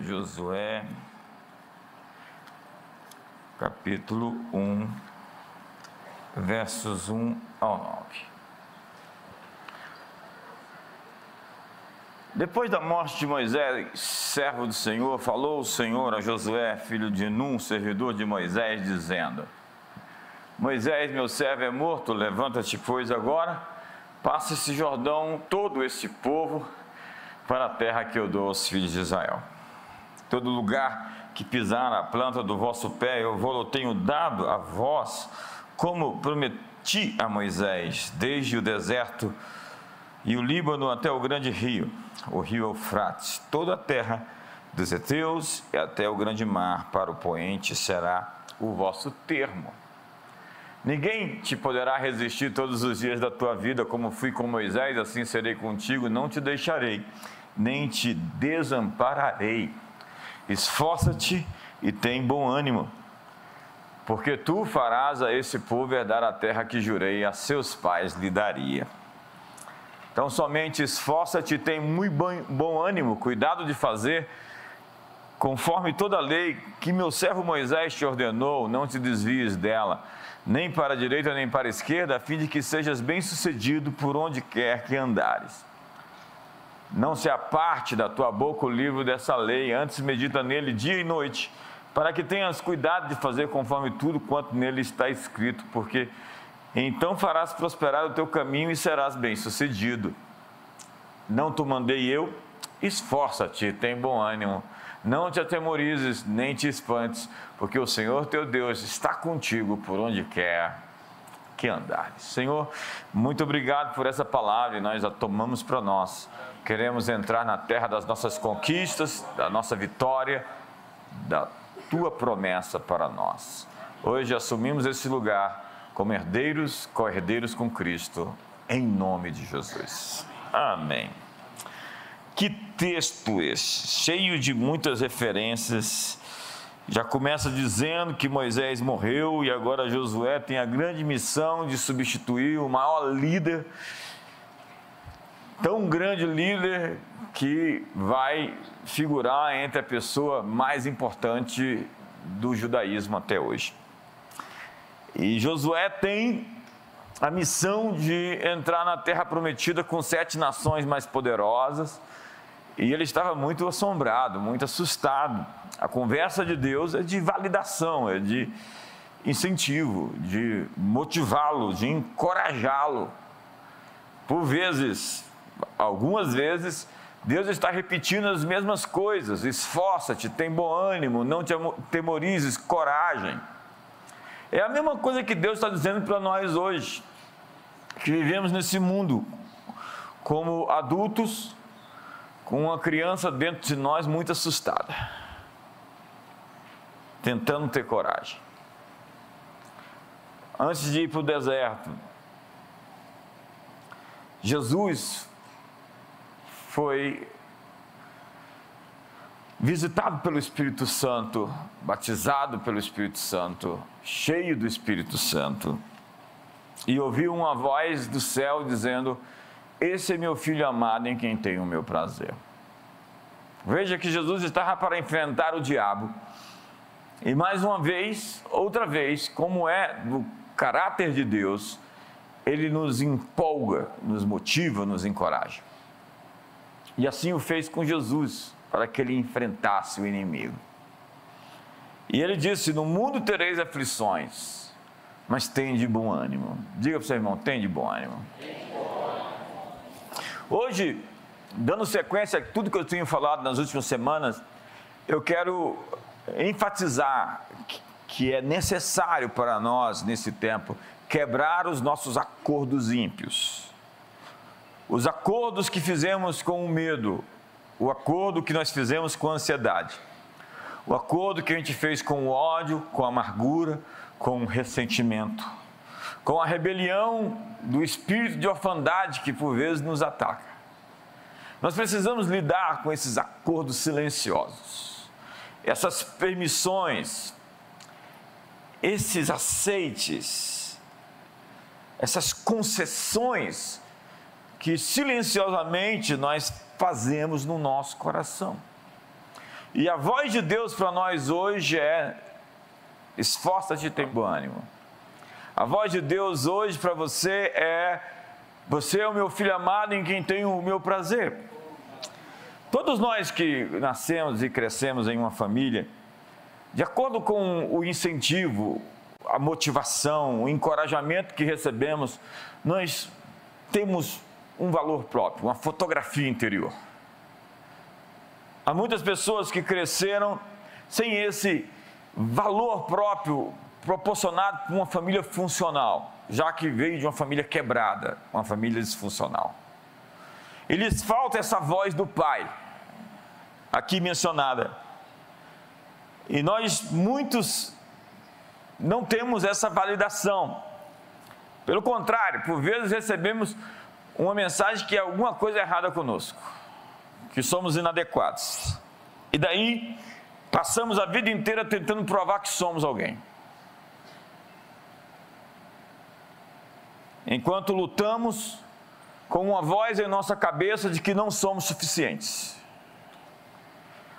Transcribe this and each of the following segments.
Josué, capítulo 1, versos 1 ao 9. Depois da morte de Moisés, servo do Senhor, falou o Senhor a Josué, filho de Num, servidor de Moisés, dizendo: Moisés, meu servo, é morto, levanta-te, pois, agora, passa esse Jordão, todo esse povo, para a terra que eu dou aos filhos de Israel. Todo lugar que pisar a planta do vosso pé, eu vou tenho dado a vós, como prometi a Moisés, desde o deserto e o Líbano até o grande rio, o rio Eufrates, toda a terra dos heteus e até o grande mar, para o poente será o vosso termo. Ninguém te poderá resistir todos os dias da tua vida, como fui com Moisés, assim serei contigo, não te deixarei, nem te desampararei. Esforça-te e tem bom ânimo, porque tu farás a esse povo herdar a terra que jurei a seus pais lhe daria. Então, somente esforça-te e tem muito bom ânimo, cuidado de fazer conforme toda a lei que meu servo Moisés te ordenou, não te desvies dela, nem para a direita nem para a esquerda, a fim de que sejas bem-sucedido por onde quer que andares. Não se aparte da tua boca o livro dessa lei, antes medita nele dia e noite, para que tenhas cuidado de fazer conforme tudo quanto nele está escrito, porque então farás prosperar o teu caminho e serás bem-sucedido. Não te mandei eu? Esforça-te, tem bom ânimo. Não te atemorizes, nem te espantes, porque o Senhor teu Deus está contigo por onde quer que andares. Senhor, muito obrigado por essa palavra e nós a tomamos para nós Queremos entrar na terra das nossas conquistas, da nossa vitória, da tua promessa para nós. Hoje assumimos esse lugar como herdeiros, co-herdeiros com Cristo, em nome de Jesus. Amém. Que texto esse, cheio de muitas referências. Já começa dizendo que Moisés morreu e agora Josué tem a grande missão de substituir o maior líder tão grande líder que vai figurar entre a pessoa mais importante do judaísmo até hoje. E Josué tem a missão de entrar na terra prometida com sete nações mais poderosas. E ele estava muito assombrado, muito assustado. A conversa de Deus é de validação, é de incentivo, de motivá-lo, de encorajá-lo. Por vezes, algumas vezes Deus está repetindo as mesmas coisas. Esforça-te, tem bom ânimo, não te temorizes, coragem. É a mesma coisa que Deus está dizendo para nós hoje, que vivemos nesse mundo como adultos, com uma criança dentro de nós muito assustada, tentando ter coragem. Antes de ir para o deserto, Jesus foi visitado pelo Espírito Santo, batizado pelo Espírito Santo, cheio do Espírito Santo, e ouviu uma voz do céu dizendo: Esse é meu filho amado em quem tenho o meu prazer. Veja que Jesus estava para enfrentar o diabo. E mais uma vez, outra vez, como é do caráter de Deus, ele nos empolga, nos motiva, nos encoraja. E assim o fez com Jesus, para que ele enfrentasse o inimigo. E ele disse: No mundo tereis aflições, mas tem de bom ânimo. Diga para o seu irmão: tem de bom ânimo. Hoje, dando sequência a tudo que eu tenho falado nas últimas semanas, eu quero enfatizar que é necessário para nós, nesse tempo, quebrar os nossos acordos ímpios. Os acordos que fizemos com o medo, o acordo que nós fizemos com a ansiedade, o acordo que a gente fez com o ódio, com a amargura, com o ressentimento, com a rebelião do espírito de orfandade que por vezes nos ataca. Nós precisamos lidar com esses acordos silenciosos, essas permissões, esses aceites, essas concessões que silenciosamente nós fazemos no nosso coração. E a voz de Deus para nós hoje é: esforça-te e tem bom ânimo. A voz de Deus hoje para você é: você é o meu filho amado em quem tenho o meu prazer. Todos nós que nascemos e crescemos em uma família, de acordo com o incentivo, a motivação, o encorajamento que recebemos, nós temos um valor próprio, uma fotografia interior. Há muitas pessoas que cresceram sem esse valor próprio proporcionado por uma família funcional, já que veio de uma família quebrada, uma família disfuncional. E lhes falta essa voz do pai, aqui mencionada. E nós, muitos, não temos essa validação. Pelo contrário, por vezes recebemos uma mensagem que é alguma coisa errada conosco que somos inadequados. E daí passamos a vida inteira tentando provar que somos alguém. Enquanto lutamos com uma voz em nossa cabeça de que não somos suficientes.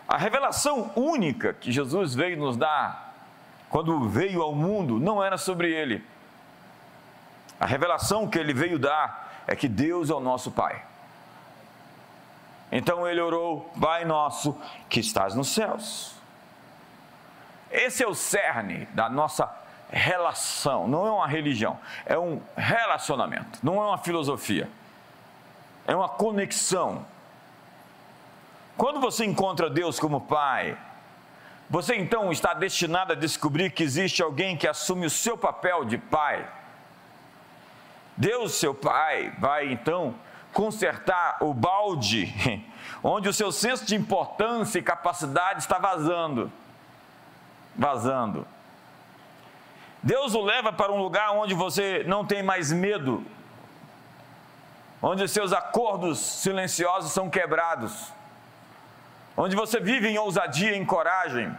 A revelação única que Jesus veio nos dar quando veio ao mundo não era sobre ele. A revelação que ele veio dar é que Deus é o nosso Pai. Então ele orou: Pai nosso que estás nos céus. Esse é o cerne da nossa relação, não é uma religião, é um relacionamento, não é uma filosofia, é uma conexão. Quando você encontra Deus como Pai, você então está destinado a descobrir que existe alguém que assume o seu papel de Pai. Deus, seu Pai, vai então consertar o balde onde o seu senso de importância e capacidade está vazando. Vazando. Deus o leva para um lugar onde você não tem mais medo, onde seus acordos silenciosos são quebrados, onde você vive em ousadia, em coragem,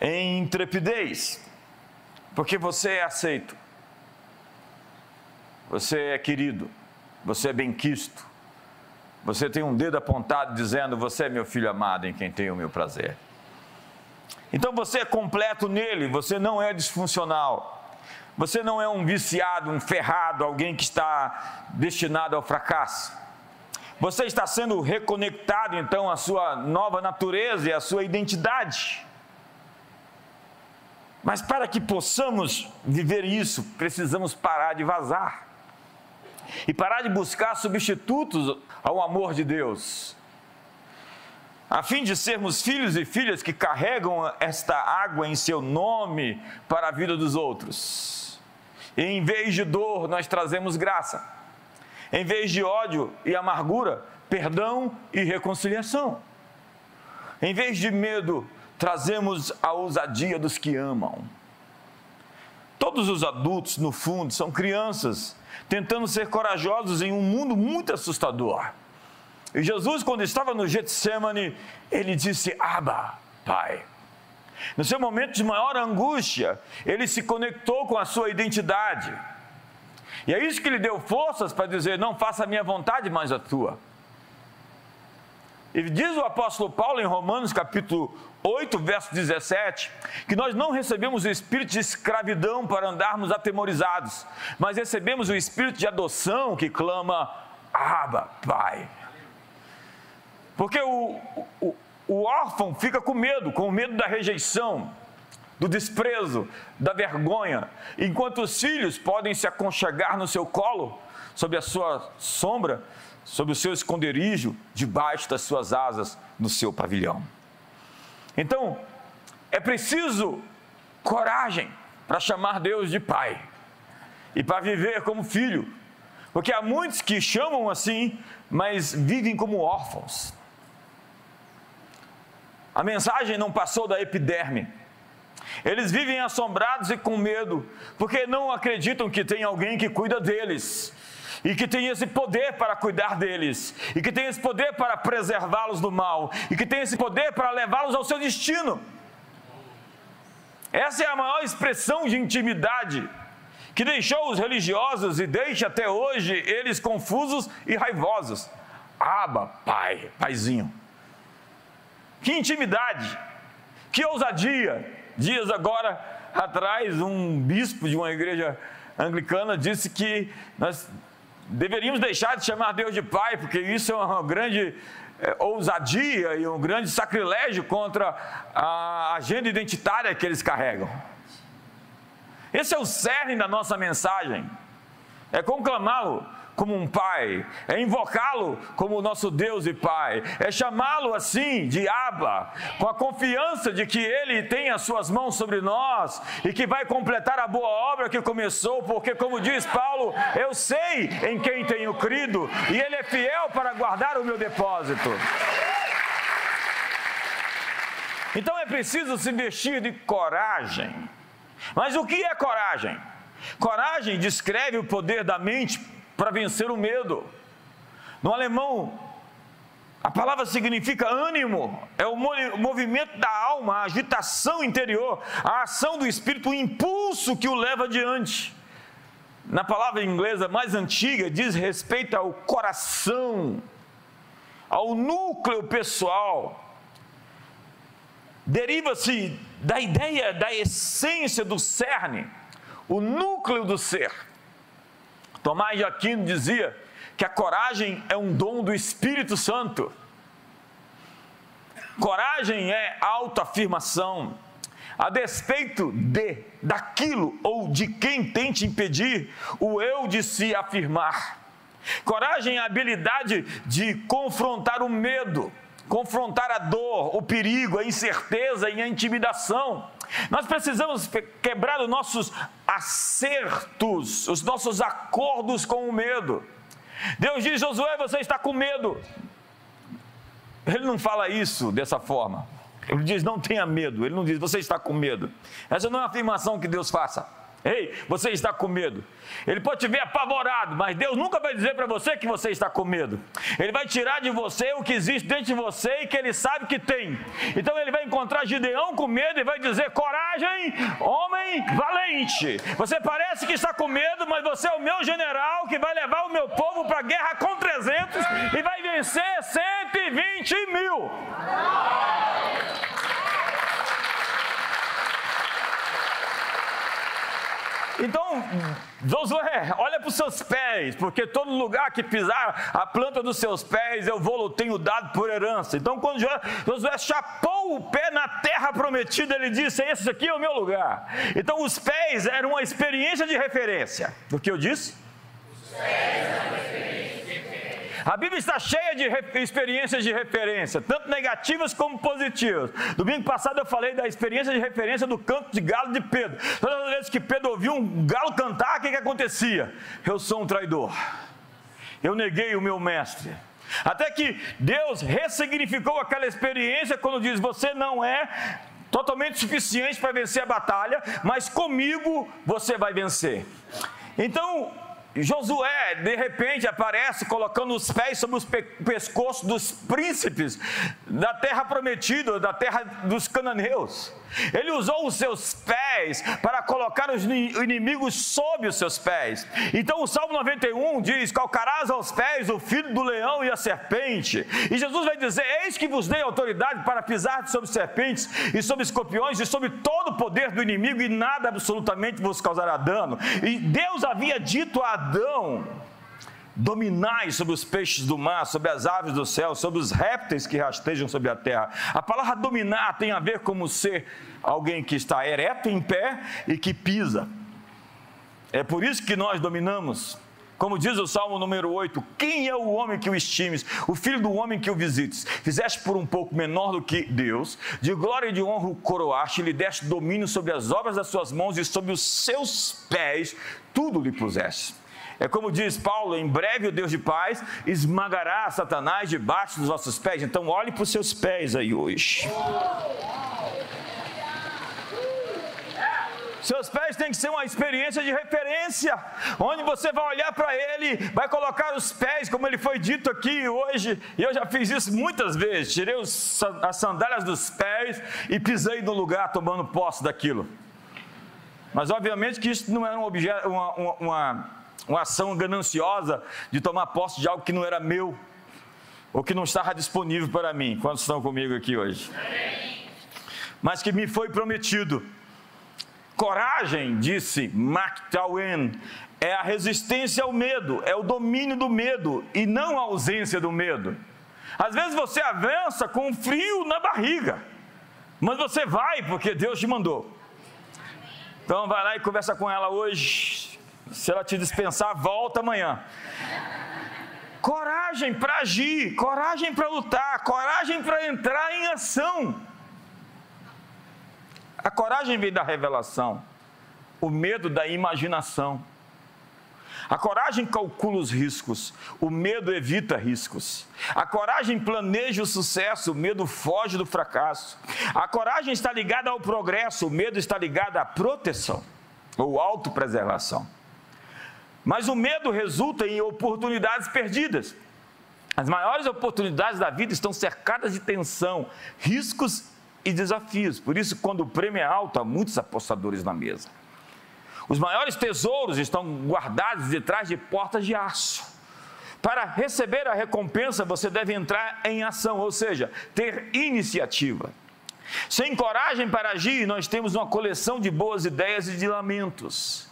em intrepidez, porque você é aceito você é querido, você é bem-quisto, você tem um dedo apontado dizendo: Você é meu filho amado em quem tenho o meu prazer. Então você é completo nele, você não é disfuncional. Você não é um viciado, um ferrado, alguém que está destinado ao fracasso. Você está sendo reconectado então à sua nova natureza e à sua identidade. Mas para que possamos viver isso, precisamos parar de vazar e parar de buscar substitutos ao amor de Deus. A fim de sermos filhos e filhas que carregam esta água em seu nome para a vida dos outros. E em vez de dor, nós trazemos graça. Em vez de ódio e amargura, perdão e reconciliação. Em vez de medo, trazemos a ousadia dos que amam. Todos os adultos, no fundo, são crianças tentando ser corajosos em um mundo muito assustador. E Jesus, quando estava no Getsemane, ele disse: Abba, Pai. No seu momento de maior angústia, ele se conectou com a sua identidade. E é isso que lhe deu forças para dizer: Não faça a minha vontade, mas a tua. E diz o apóstolo Paulo em Romanos capítulo 8, verso 17, que nós não recebemos o espírito de escravidão para andarmos atemorizados, mas recebemos o espírito de adoção que clama, Abba, Pai. Porque o, o, o órfão fica com medo, com medo da rejeição, do desprezo, da vergonha, enquanto os filhos podem se aconchegar no seu colo, sob a sua sombra, sob o seu esconderijo, debaixo das suas asas, no seu pavilhão. Então, é preciso coragem para chamar Deus de Pai e para viver como filho, porque há muitos que chamam assim, mas vivem como órfãos. A mensagem não passou da epiderme. Eles vivem assombrados e com medo, porque não acreditam que tem alguém que cuida deles e que tem esse poder para cuidar deles, e que tem esse poder para preservá-los do mal, e que tem esse poder para levá-los ao seu destino. Essa é a maior expressão de intimidade que deixou os religiosos e deixa até hoje eles confusos e raivosos. Aba, pai, paizinho. Que intimidade, que ousadia. Dias agora atrás, um bispo de uma igreja anglicana disse que nós deveríamos deixar de chamar Deus de Pai, porque isso é uma grande é, ousadia e um grande sacrilégio contra a agenda identitária que eles carregam. Esse é o cerne da nossa mensagem. É conclamá-lo como um pai, é invocá-lo como nosso Deus e Pai, é chamá-lo assim de Abba, com a confiança de que Ele tem as suas mãos sobre nós e que vai completar a boa obra que começou, porque, como diz Paulo, eu sei em quem tenho crido e Ele é fiel para guardar o meu depósito. Então é preciso se vestir de coragem. Mas o que é coragem? Coragem descreve o poder da mente para vencer o medo. No alemão, a palavra significa ânimo, é o movimento da alma, a agitação interior, a ação do espírito, o impulso que o leva adiante. Na palavra inglesa mais antiga, diz respeito ao coração, ao núcleo pessoal. Deriva-se da ideia da essência do cerne, o núcleo do ser. Tomás de Aquino dizia que a coragem é um dom do Espírito Santo. Coragem é autoafirmação. A despeito de, daquilo ou de quem tente impedir o eu de se afirmar. Coragem é a habilidade de confrontar o medo, confrontar a dor, o perigo, a incerteza e a intimidação. Nós precisamos quebrar os nossos acertos, os nossos acordos com o medo. Deus diz: Josué, você está com medo. Ele não fala isso dessa forma. Ele diz: não tenha medo. Ele não diz: você está com medo. Essa não é uma afirmação que Deus faça. Ei, você está com medo. Ele pode te ver apavorado, mas Deus nunca vai dizer para você que você está com medo. Ele vai tirar de você o que existe dentro de você e que ele sabe que tem. Então ele vai encontrar Gideão com medo e vai dizer: coragem, homem valente. Você parece que está com medo, mas você é o meu general que vai levar o meu povo para a guerra com 300 e vai vencer 120 mil. Então, Josué, olha para os seus pés, porque todo lugar que pisar a planta dos seus pés eu vou, tenho dado por herança. Então, quando Josué chapou o pé na terra prometida, ele disse: Esse aqui é o meu lugar. Então, os pés eram uma experiência de referência. O que eu disse? Os pés eram uma experiência a Bíblia está cheia de experiências de referência, tanto negativas como positivas. Domingo passado eu falei da experiência de referência do canto de galo de Pedro. Todas as vezes que Pedro ouvia um galo cantar, o que, que acontecia? Eu sou um traidor. Eu neguei o meu mestre. Até que Deus ressignificou aquela experiência quando diz: Você não é totalmente suficiente para vencer a batalha, mas comigo você vai vencer. Então, Josué, de repente, aparece colocando os pés sobre os pe pescoços dos príncipes da terra prometida, da terra dos cananeus. Ele usou os seus pés para colocar os inimigos sob os seus pés. Então o Salmo 91 diz: Calcarás aos pés o filho do leão e a serpente. E Jesus vai dizer: Eis que vos dei autoridade para pisar sobre serpentes e sobre escorpiões e sobre todo o poder do inimigo, e nada absolutamente vos causará dano. E Deus havia dito a Adão: dominai sobre os peixes do mar, sobre as aves do céu, sobre os répteis que rastejam sobre a terra. A palavra dominar tem a ver como ser alguém que está ereto em pé e que pisa. É por isso que nós dominamos. Como diz o Salmo número 8: Quem é o homem que o estimes? O filho do homem que o visites? Fizeste por um pouco menor do que Deus, de glória e de honra o coroaste, lhe deste domínio sobre as obras das suas mãos e sobre os seus pés, tudo lhe puseste. É como diz Paulo: em breve o Deus de paz esmagará Satanás debaixo dos vossos pés. Então, olhe para os seus pés aí hoje. Seus pés têm que ser uma experiência de referência, onde você vai olhar para ele, vai colocar os pés, como ele foi dito aqui hoje, e eu já fiz isso muitas vezes. Tirei os, as sandálias dos pés e pisei no lugar tomando posse daquilo. Mas obviamente que isso não era um objeto, uma, uma, uma uma ação gananciosa de tomar posse de algo que não era meu. ou que não estava disponível para mim. Quantos estão comigo aqui hoje? Mas que me foi prometido. Coragem, disse Mark Twain, é a resistência ao medo, é o domínio do medo e não a ausência do medo. Às vezes você avança com frio na barriga, mas você vai porque Deus te mandou. Então vai lá e conversa com ela hoje. Se ela te dispensar, volta amanhã. Coragem para agir, coragem para lutar, coragem para entrar em ação. A coragem vem da revelação, o medo da imaginação. A coragem calcula os riscos, o medo evita riscos. A coragem planeja o sucesso, o medo foge do fracasso. A coragem está ligada ao progresso, o medo está ligado à proteção ou autopreservação. Mas o medo resulta em oportunidades perdidas. As maiores oportunidades da vida estão cercadas de tensão, riscos e desafios. Por isso, quando o prêmio é alto, há muitos apostadores na mesa. Os maiores tesouros estão guardados detrás de portas de aço. Para receber a recompensa, você deve entrar em ação, ou seja, ter iniciativa. Sem coragem para agir, nós temos uma coleção de boas ideias e de lamentos.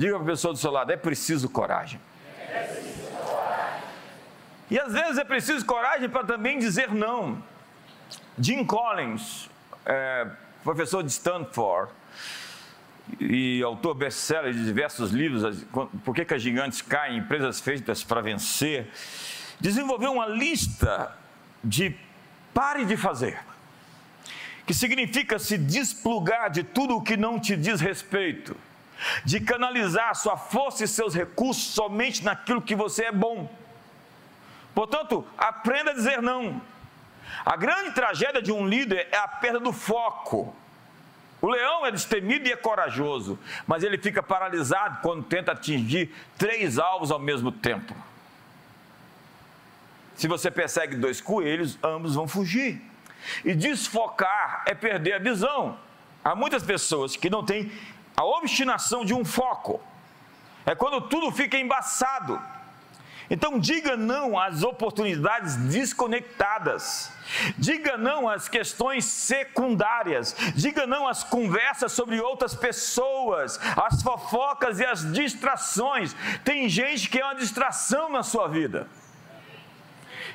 Diga para a pessoa do seu lado: é preciso coragem. É preciso coragem. E às vezes é preciso coragem para também dizer não. Jim Collins, é, professor de Stanford, e autor best-seller de diversos livros, Por que, que as gigantes caem, empresas feitas para vencer, desenvolveu uma lista de pare de fazer, que significa se desplugar de tudo o que não te diz respeito, de canalizar sua força e seus recursos somente naquilo que você é bom. Portanto, aprenda a dizer não. A grande tragédia de um líder é a perda do foco. O leão é destemido e é corajoso, mas ele fica paralisado quando tenta atingir três alvos ao mesmo tempo. Se você persegue dois coelhos, ambos vão fugir. E desfocar é perder a visão. Há muitas pessoas que não têm a obstinação de um foco. É quando tudo fica embaçado. Então diga não às oportunidades desconectadas. Diga não às questões secundárias. Diga não às conversas sobre outras pessoas, às fofocas e às distrações. Tem gente que é uma distração na sua vida.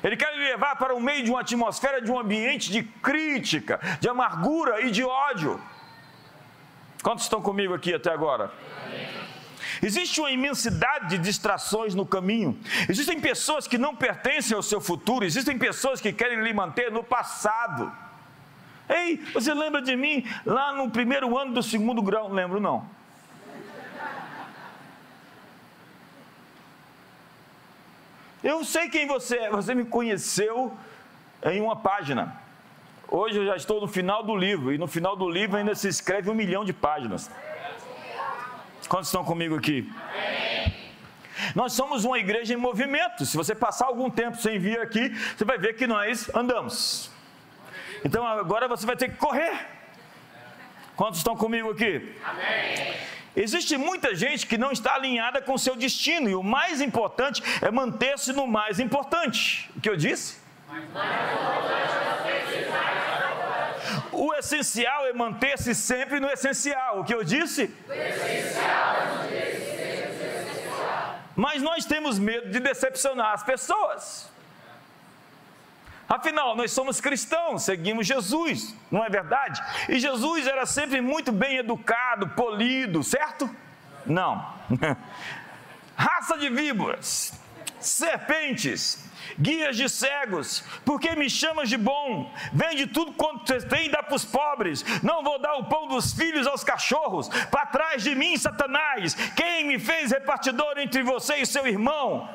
Ele quer lhe levar para o meio de uma atmosfera, de um ambiente de crítica, de amargura e de ódio. Quantos estão comigo aqui até agora? Existe uma imensidade de distrações no caminho. Existem pessoas que não pertencem ao seu futuro, existem pessoas que querem lhe manter no passado. Ei, você lembra de mim lá no primeiro ano do segundo grau? Lembro não. Eu sei quem você é, você me conheceu em uma página. Hoje eu já estou no final do livro, e no final do livro ainda se escreve um milhão de páginas. Quantos estão comigo aqui? Nós somos uma igreja em movimento. Se você passar algum tempo sem vir aqui, você vai ver que nós andamos. Então agora você vai ter que correr. Quantos estão comigo aqui? Existe muita gente que não está alinhada com o seu destino, e o mais importante é manter-se no mais importante. O que eu disse? O essencial é manter-se sempre no essencial. O que eu disse? O é essencial. Mas nós temos medo de decepcionar as pessoas. Afinal, nós somos cristãos, seguimos Jesus, não é verdade? E Jesus era sempre muito bem educado, polido, certo? Não. Raça de víboras, serpentes, guias de cegos, porque me chamas de bom? Vende tudo quanto você tem e dá para os pobres. Não vou dar o pão dos filhos aos cachorros. Para trás de mim, Satanás. Quem me fez repartidor entre você e seu irmão?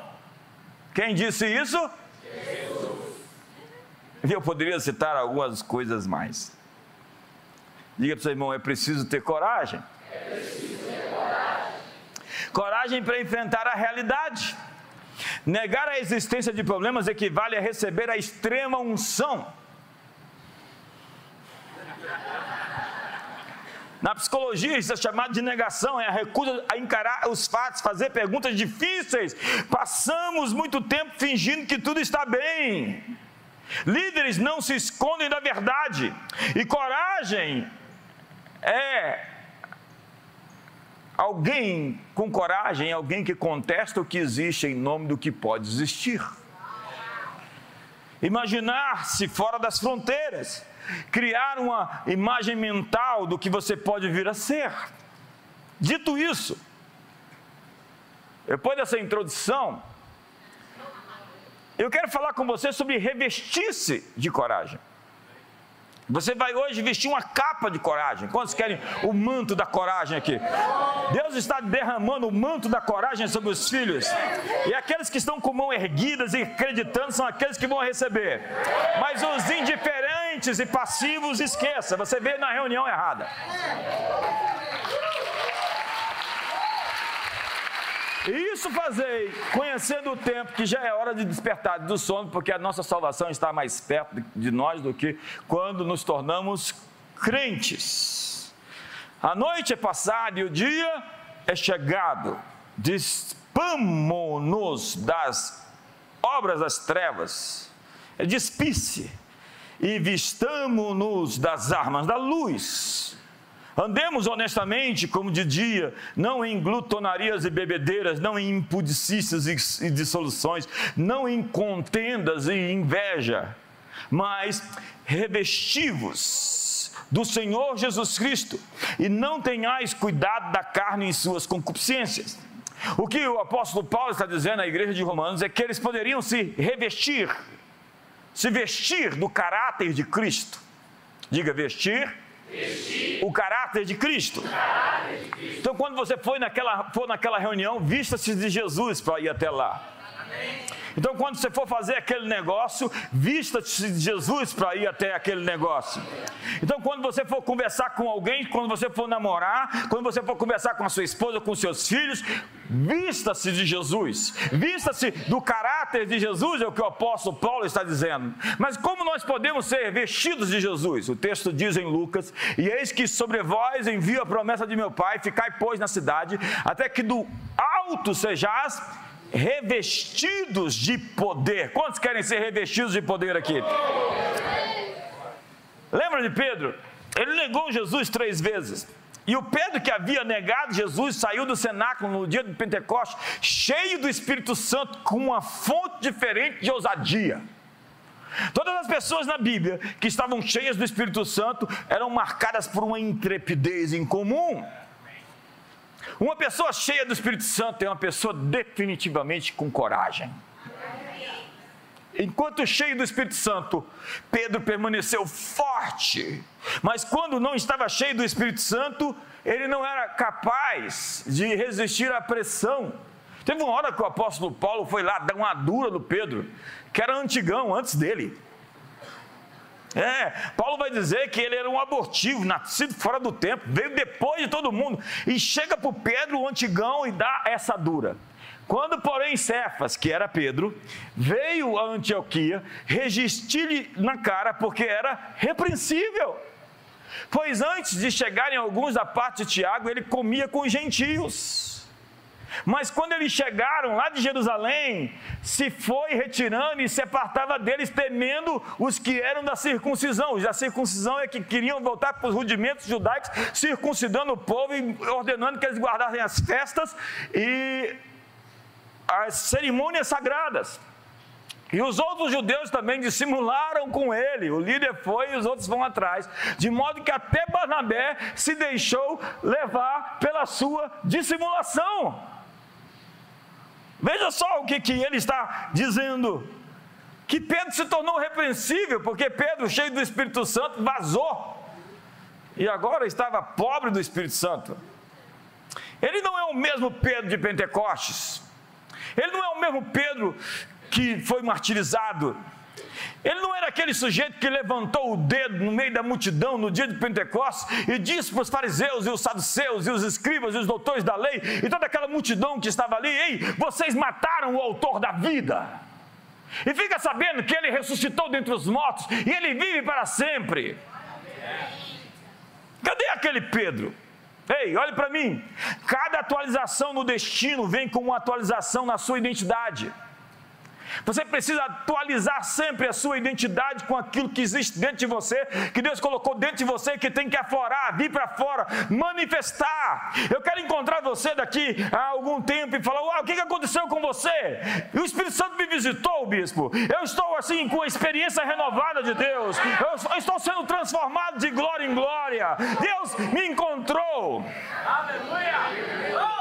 Quem disse isso? Jesus. Eu poderia citar algumas coisas mais. Diga para o seu irmão: é preciso ter coragem. É preciso ter coragem. Coragem para enfrentar a realidade. Negar a existência de problemas equivale a receber a extrema unção. Na psicologia, isso é chamado de negação, é a recusa a encarar os fatos, fazer perguntas difíceis. Passamos muito tempo fingindo que tudo está bem. Líderes não se escondem da verdade. E coragem é alguém com coragem, alguém que contesta o que existe em nome do que pode existir. Imaginar-se fora das fronteiras criar uma imagem mental do que você pode vir a ser. Dito isso, depois dessa introdução, eu quero falar com você sobre revestir-se de coragem. Você vai hoje vestir uma capa de coragem. Quantos querem o manto da coragem aqui? Deus está derramando o manto da coragem sobre os filhos. E aqueles que estão com mão erguidas e acreditando são aqueles que vão receber. Mas os indiferentes e passivos, esqueça, você veio na reunião errada. E isso fazei, conhecendo o tempo, que já é hora de despertar do sono, porque a nossa salvação está mais perto de nós do que quando nos tornamos crentes. A noite é passada e o dia é chegado. Despamo-nos das obras das trevas, é despisse, e vistamo-nos das armas da luz Andemos honestamente como de dia, não em glutonarias e bebedeiras, não em impudicícias e dissoluções, não em contendas e inveja, mas revestivos do Senhor Jesus Cristo e não tenhais cuidado da carne em suas concupiscências. O que o apóstolo Paulo está dizendo à igreja de Romanos é que eles poderiam se revestir, se vestir do caráter de Cristo. Diga vestir o caráter de Cristo. Então, quando você for naquela, for naquela reunião, vista-se de Jesus para ir até lá. Então, quando você for fazer aquele negócio, vista-se de Jesus para ir até aquele negócio. Então, quando você for conversar com alguém, quando você for namorar, quando você for conversar com a sua esposa, com seus filhos, vista-se de Jesus, vista-se do caráter de Jesus, é o que o apóstolo Paulo está dizendo. Mas como nós podemos ser vestidos de Jesus? O texto diz em Lucas: E eis que sobre vós envio a promessa de meu Pai, ficai, pois, na cidade, até que do alto sejais revestidos de poder. Quantos querem ser revestidos de poder aqui? Lembra de Pedro? Ele negou Jesus três vezes. E o Pedro, que havia negado Jesus, saiu do cenáculo no dia do Pentecostes, cheio do Espírito Santo, com uma fonte diferente de ousadia. Todas as pessoas na Bíblia que estavam cheias do Espírito Santo eram marcadas por uma intrepidez incomum. Uma pessoa cheia do Espírito Santo é uma pessoa definitivamente com coragem. Enquanto cheio do Espírito Santo, Pedro permaneceu forte, mas quando não estava cheio do Espírito Santo, ele não era capaz de resistir à pressão. Teve uma hora que o apóstolo Paulo foi lá dar uma dura no Pedro, que era antigão antes dele. É, Paulo vai dizer que ele era um abortivo, nascido fora do tempo, veio depois de todo mundo, e chega para Pedro, o antigão, e dá essa dura. Quando, porém, Cefas, que era Pedro, veio a Antioquia, resistir-lhe na cara, porque era repreensível. Pois antes de chegarem alguns da parte de Tiago, ele comia com os gentios. Mas quando eles chegaram lá de Jerusalém, se foi retirando e se apartava deles, temendo os que eram da circuncisão. A circuncisão é que queriam voltar para os rudimentos judaicos, circuncidando o povo e ordenando que eles guardassem as festas e as cerimônias sagradas. E os outros judeus também dissimularam com ele. O líder foi e os outros vão atrás. De modo que até Barnabé se deixou levar pela sua dissimulação. Veja só o que, que ele está dizendo. Que Pedro se tornou repreensível, porque Pedro, cheio do Espírito Santo, vazou. E agora estava pobre do Espírito Santo. Ele não é o mesmo Pedro de Pentecostes. Ele não é o mesmo Pedro que foi martirizado. Ele não era aquele sujeito que levantou o dedo no meio da multidão no dia de Pentecostes e disse para os fariseus e os saduceus e os escribas e os doutores da lei e toda aquela multidão que estava ali: Ei, vocês mataram o autor da vida. E fica sabendo que ele ressuscitou dentre os mortos e ele vive para sempre. Cadê aquele Pedro? Ei, olhe para mim. Cada atualização no destino vem com uma atualização na sua identidade. Você precisa atualizar sempre a sua identidade com aquilo que existe dentro de você, que Deus colocou dentro de você, que tem que aflorar, vir para fora, manifestar. Eu quero encontrar você daqui a algum tempo e falar: Uau, o que aconteceu com você? O Espírito Santo me visitou, bispo. Eu estou assim com a experiência renovada de Deus. Eu estou sendo transformado de glória em glória. Deus me encontrou. Aleluia!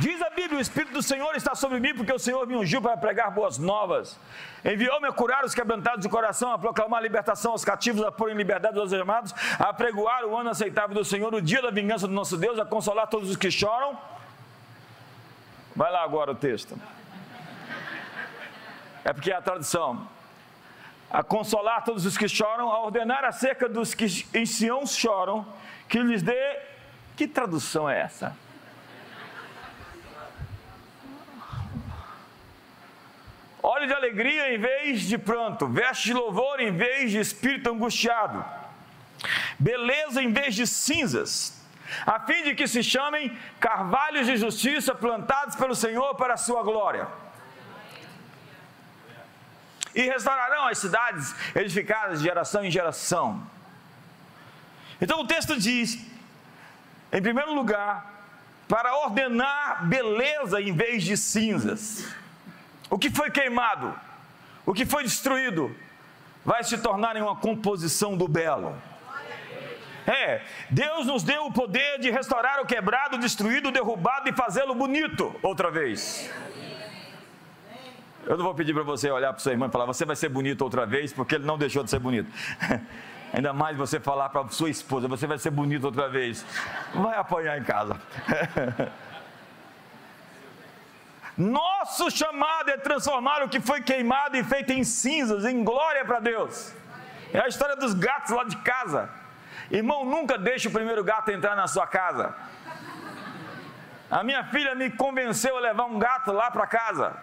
Diz a Bíblia: o Espírito do Senhor está sobre mim, porque o Senhor me ungiu para pregar boas novas. Enviou-me a curar os quebrantados de coração, a proclamar a libertação aos cativos, a pôr em liberdade os algemados, a pregoar o ano aceitável do Senhor, o dia da vingança do nosso Deus, a consolar todos os que choram. Vai lá agora o texto. É porque é a tradução. A consolar todos os que choram, a ordenar acerca dos que em Sião choram, que lhes dê. Que tradução é essa? Óleo de alegria em vez de pranto, veste de louvor em vez de espírito angustiado, beleza em vez de cinzas, a fim de que se chamem carvalhos de justiça plantados pelo Senhor para a sua glória. E restaurarão as cidades edificadas de geração em geração. Então o texto diz, em primeiro lugar, para ordenar beleza em vez de cinzas. O que foi queimado, o que foi destruído, vai se tornar em uma composição do belo. É, Deus nos deu o poder de restaurar o quebrado, destruído, derrubado e fazê-lo bonito outra vez. Eu não vou pedir para você olhar para sua irmã e falar, você vai ser bonito outra vez, porque ele não deixou de ser bonito. Ainda mais você falar para sua esposa, você vai ser bonito outra vez. Vai apanhar em casa. Nosso chamado é transformar o que foi queimado e feito em cinzas, em glória para Deus. É a história dos gatos lá de casa. Irmão, nunca deixe o primeiro gato entrar na sua casa. A minha filha me convenceu a levar um gato lá para casa.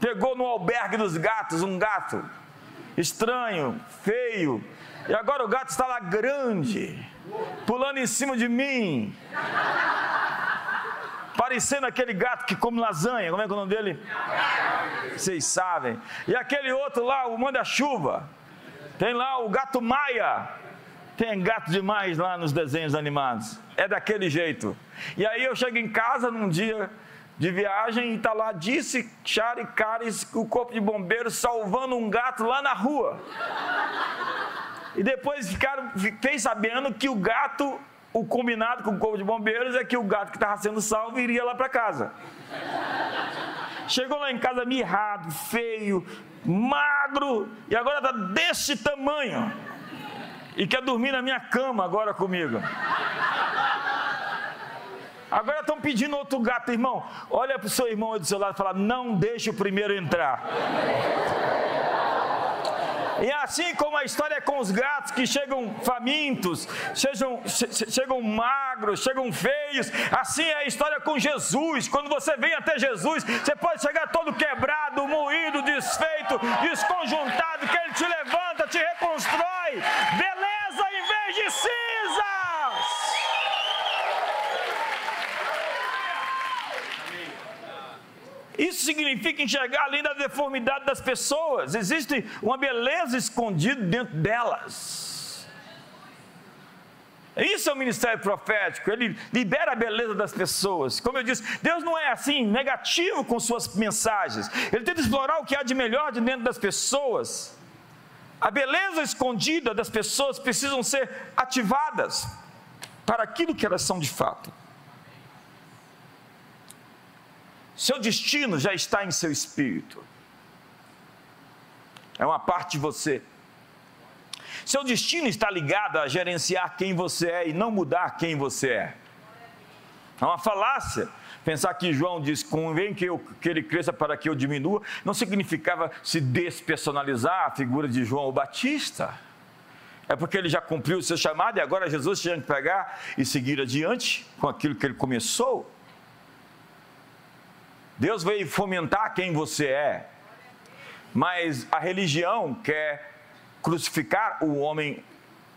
Pegou no albergue dos gatos um gato estranho, feio. E agora o gato está lá grande, pulando em cima de mim parecendo aquele gato que come lasanha, como é que é o nome dele? Vocês sabem. E aquele outro lá, o manda-chuva. Tem lá o gato Maia. Tem gato demais lá nos desenhos animados. É daquele jeito. E aí eu chego em casa num dia de viagem e está lá, disse Chari Cares, o corpo de bombeiro salvando um gato lá na rua. E depois ficaram, fiquei sabendo que o gato o combinado com o corpo de bombeiros é que o gato que estava sendo salvo iria lá para casa. Chegou lá em casa mirrado, feio, magro, e agora está desse tamanho. E quer dormir na minha cama agora comigo. Agora estão pedindo outro gato, irmão. Olha para o seu irmão aí do seu lado e fala: não deixe o primeiro entrar. E assim como a história é com os gatos que chegam famintos, chegam, chegam magros, chegam feios, assim é a história com Jesus. Quando você vem até Jesus, você pode chegar todo quebrado, moído, desfeito, desconjuntado, que Ele te levanta, te reconstrói. Beleza em vez de cinzas. Isso significa enxergar além da deformidade das pessoas. Existe uma beleza escondida dentro delas. Isso é o ministério profético, ele libera a beleza das pessoas. Como eu disse, Deus não é assim negativo com suas mensagens, ele tenta explorar o que há de melhor de dentro das pessoas. A beleza escondida das pessoas precisam ser ativadas para aquilo que elas são de fato. Seu destino já está em seu espírito. É uma parte de você. Seu destino está ligado a gerenciar quem você é e não mudar quem você é. É uma falácia pensar que João disse: convém que, eu, que ele cresça para que eu diminua, não significava se despersonalizar a figura de João o Batista. É porque ele já cumpriu o seu chamado e agora Jesus tinha que pegar e seguir adiante com aquilo que ele começou. Deus veio fomentar quem você é. Mas a religião quer crucificar o homem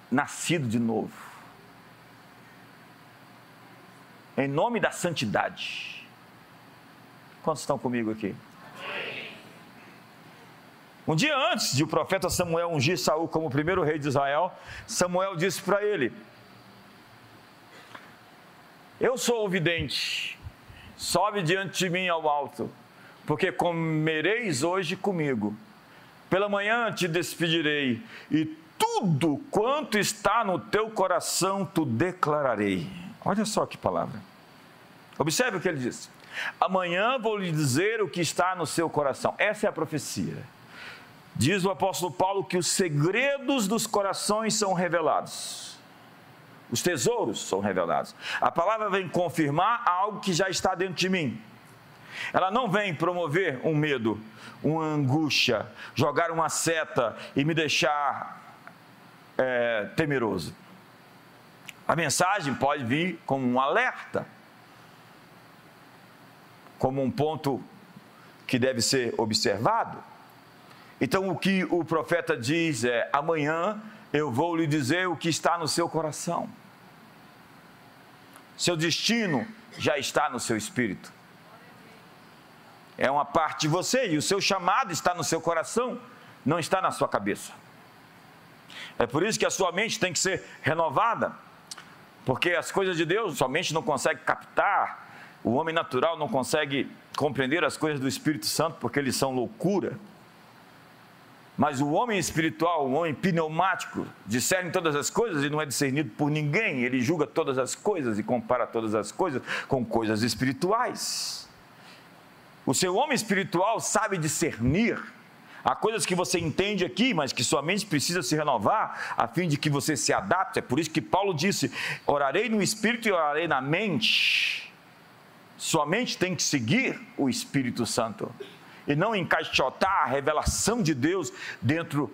nascido de novo. Em nome da santidade. Quantos estão comigo aqui? Um dia antes de o profeta Samuel ungir Saul como primeiro rei de Israel, Samuel disse para ele: Eu sou o vidente, sobe diante de mim ao alto, porque comereis hoje comigo. Pela manhã te despedirei, e tudo quanto está no teu coração tu declararei. Olha só que palavra. Observe o que ele disse. Amanhã vou lhe dizer o que está no seu coração. Essa é a profecia. Diz o apóstolo Paulo que os segredos dos corações são revelados. Os tesouros são revelados. A palavra vem confirmar algo que já está dentro de mim. Ela não vem promover um medo, uma angústia, jogar uma seta e me deixar é, temeroso. A mensagem pode vir como um alerta, como um ponto que deve ser observado. Então, o que o profeta diz é: amanhã eu vou lhe dizer o que está no seu coração. Seu destino já está no seu espírito. É uma parte de você e o seu chamado está no seu coração, não está na sua cabeça. É por isso que a sua mente tem que ser renovada, porque as coisas de Deus somente não consegue captar, o homem natural não consegue compreender as coisas do Espírito Santo porque eles são loucura. Mas o homem espiritual, o homem pneumático, discerne todas as coisas e não é discernido por ninguém. Ele julga todas as coisas e compara todas as coisas com coisas espirituais. O seu homem espiritual sabe discernir. Há coisas que você entende aqui, mas que sua mente precisa se renovar a fim de que você se adapte. É por isso que Paulo disse: orarei no espírito e orarei na mente. Sua mente tem que seguir o Espírito Santo e não encaixotar a revelação de Deus dentro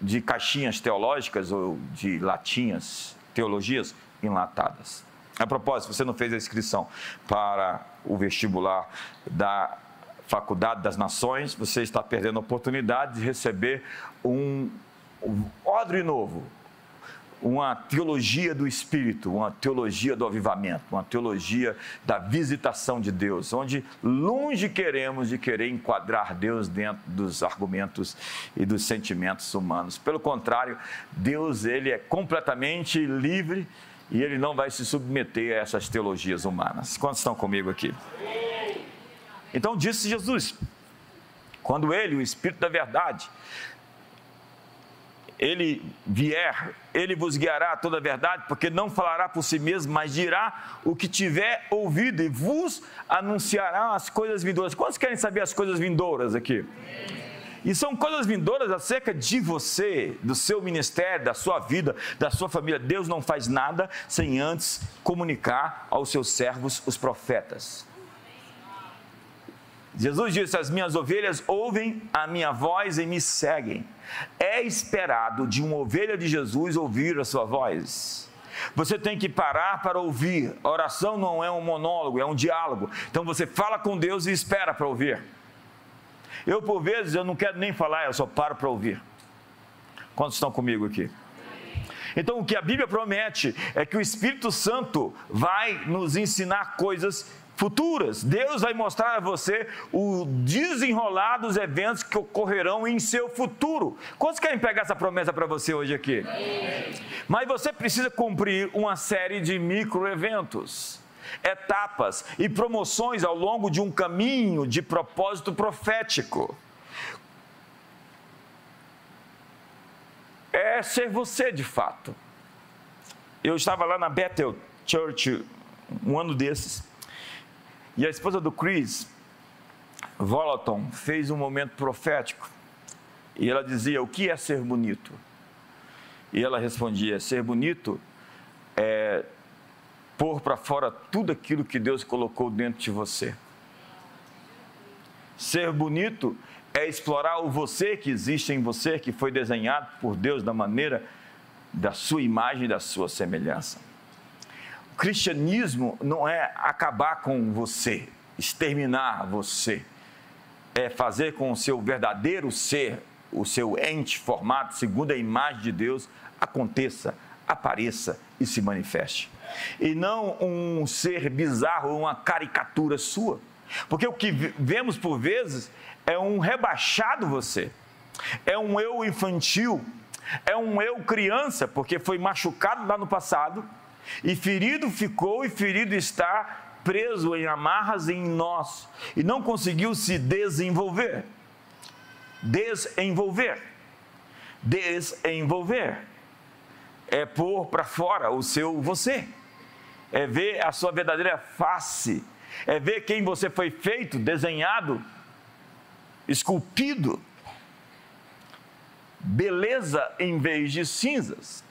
de caixinhas teológicas ou de latinhas, teologias enlatadas. A propósito, você não fez a inscrição para o vestibular da Faculdade das Nações, você está perdendo a oportunidade de receber um, um odre novo, uma teologia do Espírito, uma teologia do avivamento, uma teologia da visitação de Deus, onde longe queremos de querer enquadrar Deus dentro dos argumentos e dos sentimentos humanos. Pelo contrário, Deus ele é completamente livre e ele não vai se submeter a essas teologias humanas. Quantos estão comigo aqui? Então disse Jesus, quando ele, o Espírito da Verdade, ele vier, ele vos guiará a toda a verdade, porque não falará por si mesmo, mas dirá o que tiver ouvido e vos anunciará as coisas vindouras. Quantos querem saber as coisas vindouras aqui? E são coisas vindouras acerca de você, do seu ministério, da sua vida, da sua família. Deus não faz nada sem antes comunicar aos seus servos, os profetas. Jesus disse: As minhas ovelhas ouvem a minha voz e me seguem. É esperado de uma ovelha de Jesus ouvir a sua voz. Você tem que parar para ouvir. A oração não é um monólogo, é um diálogo. Então você fala com Deus e espera para ouvir. Eu, por vezes, eu não quero nem falar, eu só paro para ouvir. Quantos estão comigo aqui? Então, o que a Bíblia promete é que o Espírito Santo vai nos ensinar coisas futuras. Deus vai mostrar a você o desenrolar dos eventos que ocorrerão em seu futuro. Quantos querem pegar essa promessa para você hoje aqui? Mas você precisa cumprir uma série de microeventos, etapas e promoções ao longo de um caminho de propósito profético. É ser você de fato. Eu estava lá na Bethel Church um ano desses e a esposa do Chris, Volaton, fez um momento profético. E ela dizia: O que é ser bonito? E ela respondia: Ser bonito é pôr para fora tudo aquilo que Deus colocou dentro de você. Ser bonito é explorar o você que existe em você, que foi desenhado por Deus da maneira da sua imagem da sua semelhança. O cristianismo não é acabar com você, exterminar você. é fazer com o seu verdadeiro ser, o seu ente formado segundo a imagem de Deus, aconteça, apareça e se manifeste. E não um ser bizarro, uma caricatura sua. Porque o que vemos por vezes é um rebaixado você, é um eu infantil, é um eu criança, porque foi machucado lá no passado, e ferido ficou e ferido está, preso em amarras em nós, e não conseguiu se desenvolver. Desenvolver. Desenvolver. É pôr para fora o seu você. É ver a sua verdadeira face. É ver quem você foi feito, desenhado, esculpido beleza em vez de cinzas,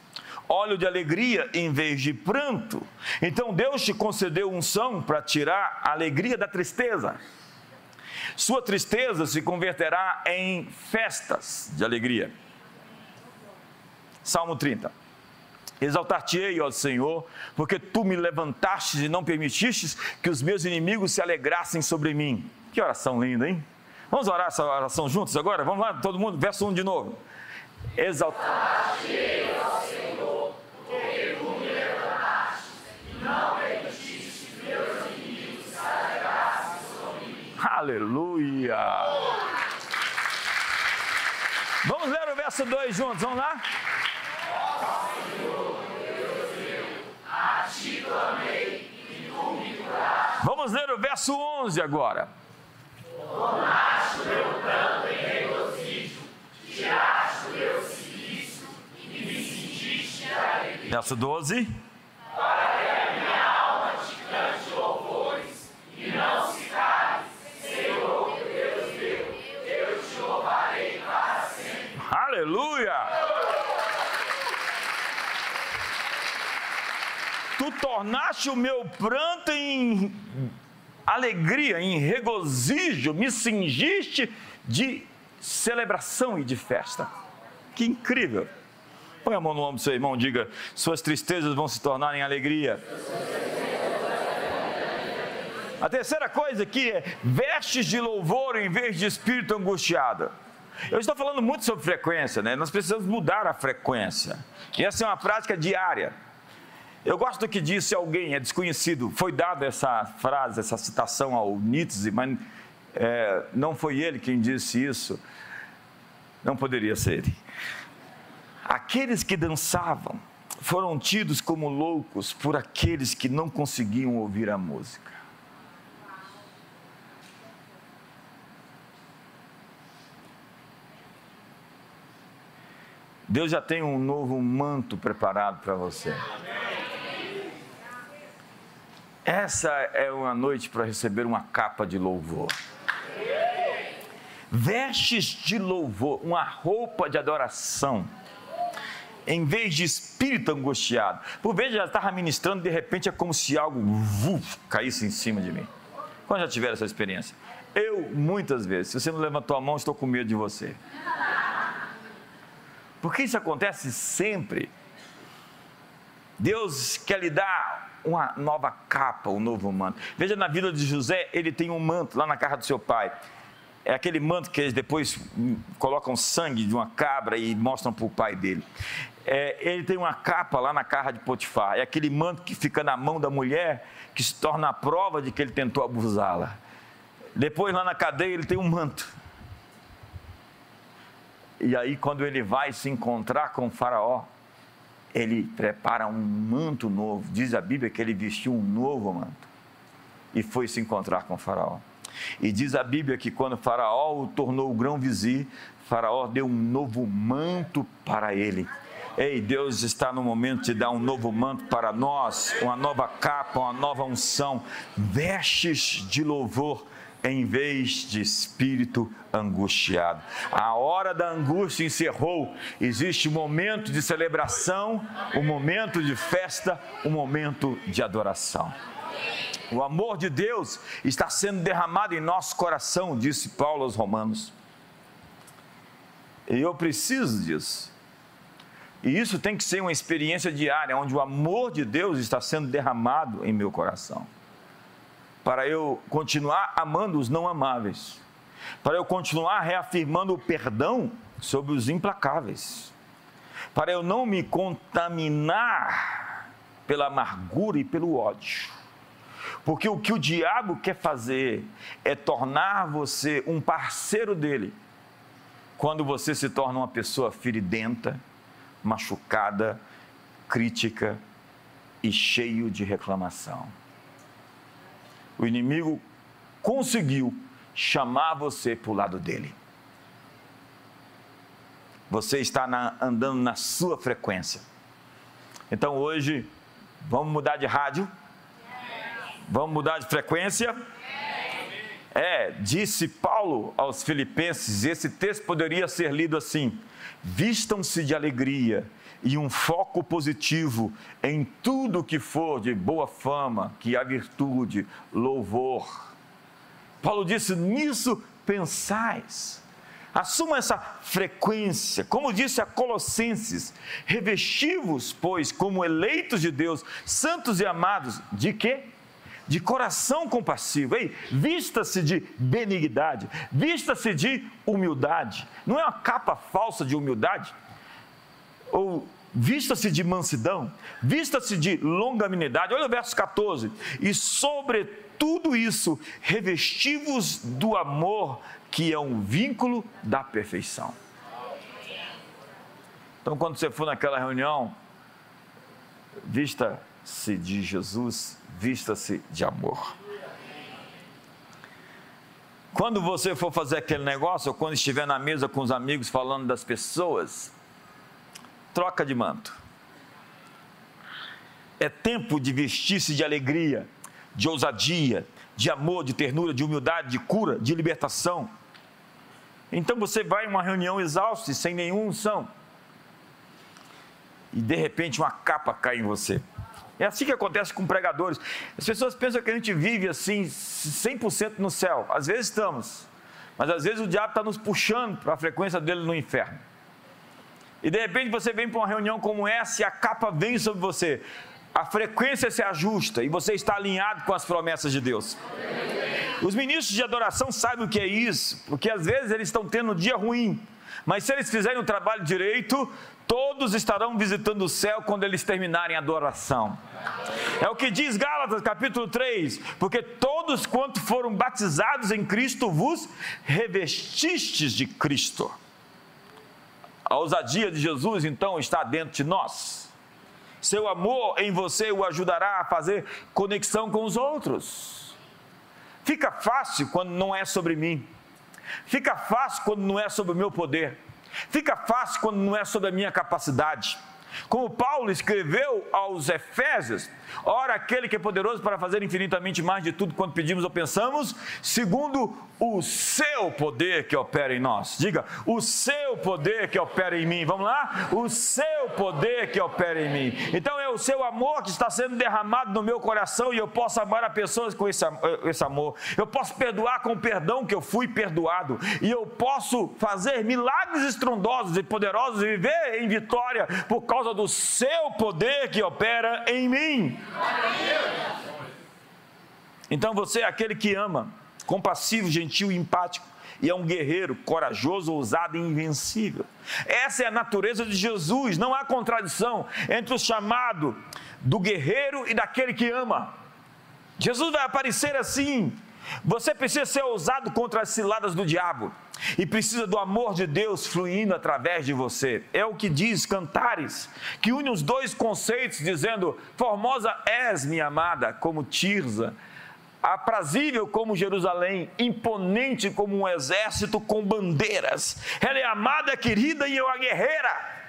óleo de alegria em vez de pranto. Então Deus te concedeu unção para tirar a alegria da tristeza. Sua tristeza se converterá em festas de alegria. Salmo 30. Exaltar-te-ei, ó Senhor, porque tu me levantaste e não permitiste que os meus inimigos se alegrassem sobre mim. Que oração linda, hein? Vamos orar essa oração juntos agora? Vamos lá, todo mundo, verso 1 de novo. E mim. Aleluia! Vamos ler o verso 2 juntos, vamos lá? Vamos ler o verso 11 agora. Tornaste o meu pranto em regozijo, tiraste Verso 12. Para que a minha alma te cante louvores e não se cale, Senhor, Deus meu, eu te louvarei para sempre. Aleluia! Tu tornaste o meu pranto em alegria, em regozijo, me cingiste de celebração e de festa. Que incrível! Põe a mão no ombro do seu irmão, diga: suas tristezas vão se tornar em alegria. A terceira coisa aqui é vestes de louvor em vez de espírito angustiado. Eu estou falando muito sobre frequência, né? Nós precisamos mudar a frequência. E essa é uma prática diária. Eu gosto do que disse alguém, é desconhecido, foi dada essa frase, essa citação ao Nietzsche, mas é, não foi ele quem disse isso, não poderia ser ele. Aqueles que dançavam foram tidos como loucos por aqueles que não conseguiam ouvir a música. Deus já tem um novo manto preparado para você. Essa é uma noite para receber uma capa de louvor. Vestes de louvor, uma roupa de adoração, em vez de espírito angustiado. Por vezes já estava ministrando, de repente é como se algo uf, caísse em cima de mim. Quando já tiveram essa experiência? Eu, muitas vezes, se você não levantou a mão, estou com medo de você. Porque isso acontece sempre. Deus quer lhe dar uma nova capa, um novo manto. Veja na vida de José, ele tem um manto lá na casa do seu pai. É aquele manto que eles depois colocam sangue de uma cabra e mostram para o pai dele. É, ele tem uma capa lá na casa de Potifar. É aquele manto que fica na mão da mulher que se torna a prova de que ele tentou abusá-la. Depois, lá na cadeia, ele tem um manto. E aí, quando ele vai se encontrar com o Faraó, ele prepara um manto novo. Diz a Bíblia que ele vestiu um novo manto e foi se encontrar com o Faraó. E diz a Bíblia que quando Faraó o tornou o grão-vizir, Faraó deu um novo manto para ele. Ei, Deus está no momento de dar um novo manto para nós, uma nova capa, uma nova unção, vestes de louvor em vez de espírito angustiado. A hora da angústia encerrou. Existe um momento de celebração, um momento de festa, um momento de adoração. O amor de Deus está sendo derramado em nosso coração, disse Paulo aos Romanos. E eu preciso disso. E isso tem que ser uma experiência diária, onde o amor de Deus está sendo derramado em meu coração. Para eu continuar amando os não amáveis, para eu continuar reafirmando o perdão sobre os implacáveis, para eu não me contaminar pela amargura e pelo ódio. Porque o que o diabo quer fazer é tornar você um parceiro dele, quando você se torna uma pessoa feridenta, machucada, crítica e cheio de reclamação. O inimigo conseguiu chamar você para o lado dele. Você está na, andando na sua frequência. Então hoje, vamos mudar de rádio? Vamos mudar de frequência? É, disse Paulo aos Filipenses, esse texto poderia ser lido assim: vistam-se de alegria e um foco positivo em tudo que for de boa fama, que há virtude, louvor. Paulo disse: nisso pensais. Assuma essa frequência, como disse a Colossenses, revestivos, pois, como eleitos de Deus, santos e amados, de quê? De coração compassivo, ei, vista-se de benignidade, vista-se de humildade, não é uma capa falsa de humildade, ou vista-se de mansidão, vista-se de longanimidade, olha o verso 14, e sobre tudo isso, revestivos do amor que é um vínculo da perfeição. Então, quando você for naquela reunião, vista-se de Jesus, vista-se de amor. Quando você for fazer aquele negócio, ou quando estiver na mesa com os amigos falando das pessoas, troca de manto. É tempo de vestir-se de alegria, de ousadia, de amor, de ternura, de humildade, de cura, de libertação então você vai em uma reunião exausto e sem nenhuma unção. E de repente uma capa cai em você. É assim que acontece com pregadores. As pessoas pensam que a gente vive assim, 100% no céu. Às vezes estamos. Mas às vezes o diabo está nos puxando para a frequência dele no inferno. E de repente você vem para uma reunião como essa e a capa vem sobre você. A frequência se ajusta e você está alinhado com as promessas de Deus. Os ministros de adoração sabem o que é isso, porque às vezes eles estão tendo um dia ruim, mas se eles fizerem o trabalho direito, todos estarão visitando o céu quando eles terminarem a adoração. É o que diz Gálatas capítulo 3, porque todos quanto foram batizados em Cristo vos revestistes de Cristo. A ousadia de Jesus então está dentro de nós. Seu amor em você o ajudará a fazer conexão com os outros. Fica fácil quando não é sobre mim. Fica fácil quando não é sobre o meu poder. Fica fácil quando não é sobre a minha capacidade. Como Paulo escreveu aos Efésios, ora aquele que é poderoso para fazer infinitamente mais de tudo quanto pedimos ou pensamos, segundo o seu poder que opera em nós. Diga, o seu poder que opera em mim. Vamos lá? O seu poder que opera em mim. Então é o seu amor que está sendo derramado no meu coração e eu posso amar a pessoas com esse, esse amor. Eu posso perdoar com o perdão que eu fui perdoado. E eu posso fazer milagres estrondosos e poderosos e viver em vitória por causa do seu poder que opera em mim. Então você é aquele que ama, compassivo, gentil e empático, e é um guerreiro, corajoso, ousado e invencível. Essa é a natureza de Jesus, não há contradição entre o chamado do guerreiro e daquele que ama. Jesus vai aparecer assim. Você precisa ser ousado contra as ciladas do diabo e precisa do amor de Deus fluindo através de você. É o que diz Cantares, que une os dois conceitos, dizendo: Formosa és, minha amada, como Tirza, aprazível como Jerusalém, imponente como um exército com bandeiras. Ela é amada, querida e eu a guerreira.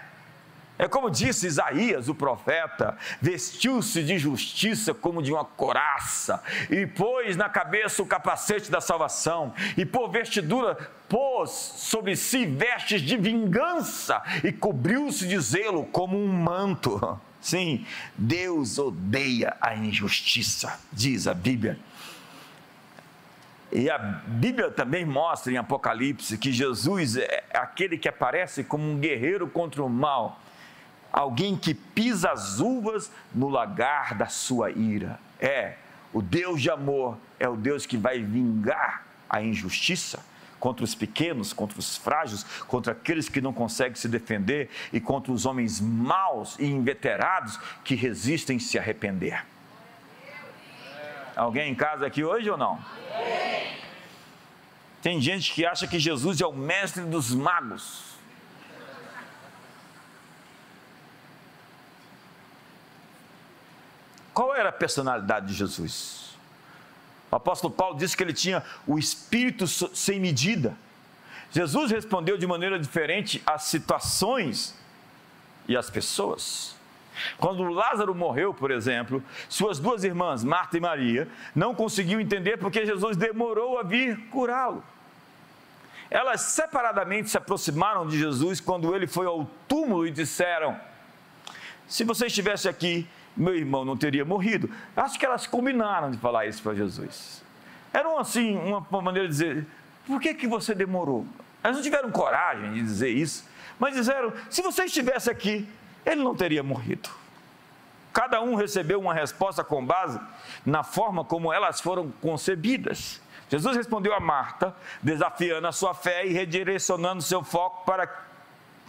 É como disse Isaías, o profeta: vestiu-se de justiça como de uma coraça, e pôs na cabeça o capacete da salvação, e por vestidura pôs sobre si vestes de vingança, e cobriu-se de zelo como um manto. Sim, Deus odeia a injustiça, diz a Bíblia. E a Bíblia também mostra em Apocalipse que Jesus é aquele que aparece como um guerreiro contra o mal alguém que pisa as uvas no lagar da sua ira. É, o Deus de amor é o Deus que vai vingar a injustiça contra os pequenos, contra os frágeis, contra aqueles que não conseguem se defender e contra os homens maus e inveterados que resistem se arrepender. Alguém em casa aqui hoje ou não? Tem gente que acha que Jesus é o mestre dos magos. Qual era a personalidade de Jesus? O apóstolo Paulo disse que ele tinha o espírito sem medida. Jesus respondeu de maneira diferente às situações e às pessoas. Quando Lázaro morreu, por exemplo, suas duas irmãs, Marta e Maria, não conseguiam entender porque Jesus demorou a vir curá-lo. Elas separadamente se aproximaram de Jesus quando ele foi ao túmulo e disseram: Se você estivesse aqui, meu irmão não teria morrido. Acho que elas combinaram de falar isso para Jesus. Era assim, uma maneira de dizer: Por que, que você demorou? Elas não tiveram coragem de dizer isso, mas disseram: Se você estivesse aqui, ele não teria morrido. Cada um recebeu uma resposta com base na forma como elas foram concebidas. Jesus respondeu a Marta, desafiando a sua fé e redirecionando seu foco para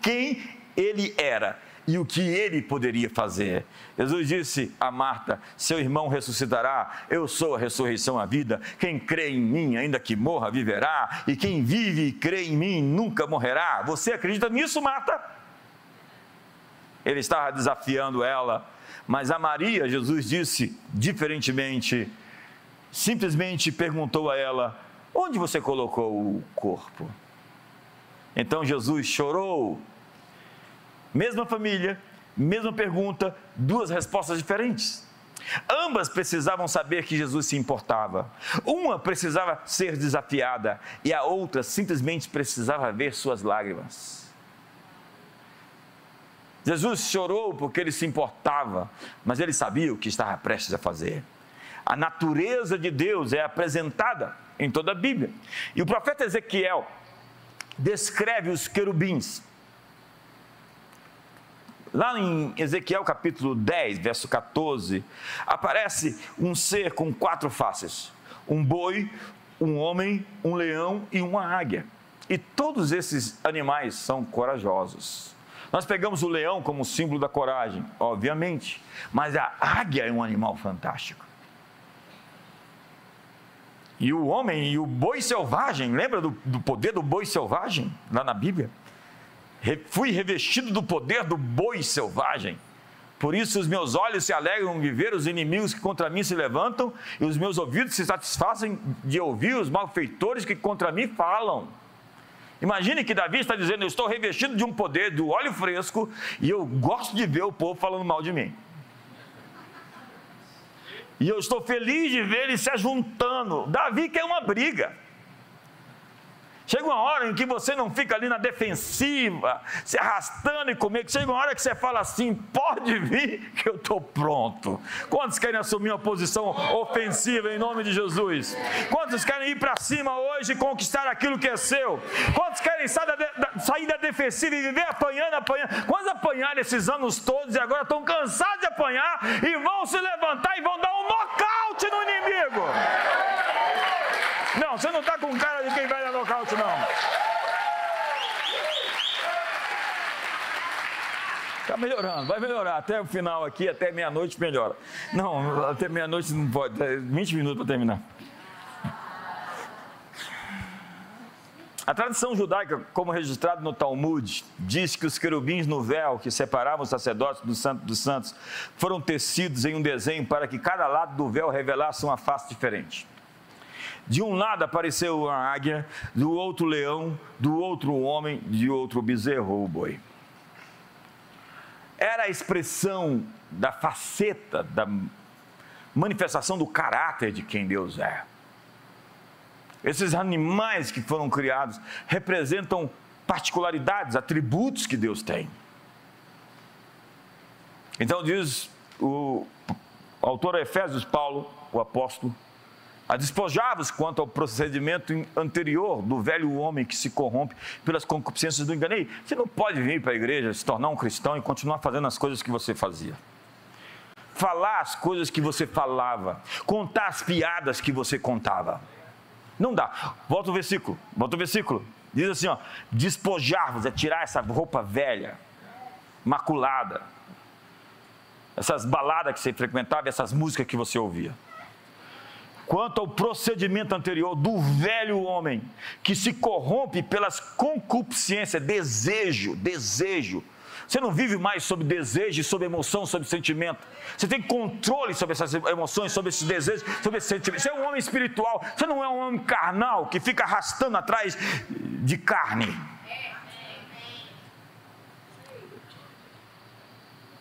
quem ele era e o que ele poderia fazer. Jesus disse a Marta: Seu irmão ressuscitará, eu sou a ressurreição, a vida. Quem crê em mim, ainda que morra, viverá, e quem vive e crê em mim nunca morrerá. Você acredita nisso, Marta? ele estava desafiando ela, mas a Maria, Jesus disse diferentemente, simplesmente perguntou a ela: Onde você colocou o corpo? Então Jesus chorou. Mesma família, mesma pergunta, duas respostas diferentes. Ambas precisavam saber que Jesus se importava. Uma precisava ser desafiada e a outra simplesmente precisava ver suas lágrimas. Jesus chorou porque ele se importava, mas ele sabia o que estava prestes a fazer. A natureza de Deus é apresentada em toda a Bíblia. E o profeta Ezequiel descreve os querubins. Lá em Ezequiel capítulo 10, verso 14, aparece um ser com quatro faces: um boi, um homem, um leão e uma águia. E todos esses animais são corajosos. Nós pegamos o leão como símbolo da coragem, obviamente, mas a águia é um animal fantástico. E o homem e o boi selvagem, lembra do, do poder do boi selvagem lá na Bíblia? Fui revestido do poder do boi selvagem. Por isso os meus olhos se alegram de ver os inimigos que contra mim se levantam, e os meus ouvidos se satisfazem de ouvir os malfeitores que contra mim falam. Imagine que Davi está dizendo: Eu estou revestido de um poder do óleo fresco e eu gosto de ver o povo falando mal de mim. E eu estou feliz de ver eles se ajuntando. Davi quer uma briga. Chega uma hora em que você não fica ali na defensiva, se arrastando e comer. Chega uma hora que você fala assim: pode vir que eu estou pronto. Quantos querem assumir uma posição ofensiva em nome de Jesus? Quantos querem ir para cima hoje e conquistar aquilo que é seu? Quantos querem sair da, da, sair da defensiva e viver apanhando, apanhando? Quantos apanharam esses anos todos e agora estão cansados de apanhar e vão se levantar e vão dar um nocaute no inimigo? Não, você não está com cara de quem vai dar nocaute, não. Está melhorando, vai melhorar. Até o final aqui, até meia-noite melhora. Não, até meia-noite não pode, 20 minutos para terminar. A tradição judaica, como registrado no Talmud, diz que os querubins no véu que separavam os sacerdotes do santo dos santos foram tecidos em um desenho para que cada lado do véu revelasse uma face diferente. De um lado apareceu uma águia, do outro leão, do outro homem, de outro bezerro ou boi. Era a expressão da faceta, da manifestação do caráter de quem Deus é. Esses animais que foram criados representam particularidades, atributos que Deus tem. Então diz o autor Efésios Paulo, o apóstolo, a despojavos quanto ao procedimento anterior do velho homem que se corrompe pelas concupiscências do engano. E você não pode vir para a igreja, se tornar um cristão e continuar fazendo as coisas que você fazia. Falar as coisas que você falava, contar as piadas que você contava. Não dá. Volta o versículo. Volta o versículo. Diz assim, ó: despojar-vos é tirar essa roupa velha, maculada. Essas baladas que você frequentava, essas músicas que você ouvia. Quanto ao procedimento anterior do velho homem, que se corrompe pelas concupiscências, desejo, desejo, você não vive mais sob desejo, sob emoção, sob sentimento. Você tem controle sobre essas emoções, sobre esses desejos, sobre esses sentimentos. Você é um homem espiritual. Você não é um homem carnal que fica arrastando atrás de carne.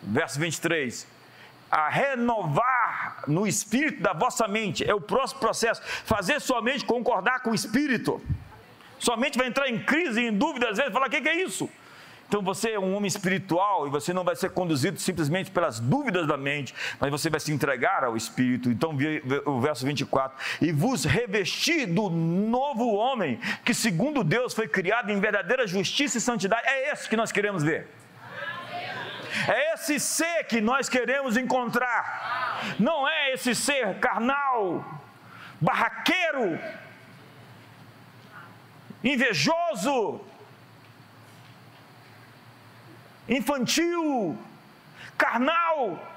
Verso 23. A renovar no espírito da vossa mente é o próximo processo. Fazer sua mente concordar com o espírito. Sua mente vai entrar em crise, em dúvida, às vezes, falar: o que é isso? Então você é um homem espiritual e você não vai ser conduzido simplesmente pelas dúvidas da mente, mas você vai se entregar ao Espírito. Então, o verso 24: E vos revestir do novo homem, que segundo Deus foi criado em verdadeira justiça e santidade. É esse que nós queremos ver. É esse ser que nós queremos encontrar. Não é esse ser carnal, barraqueiro, invejoso, infantil, carnal.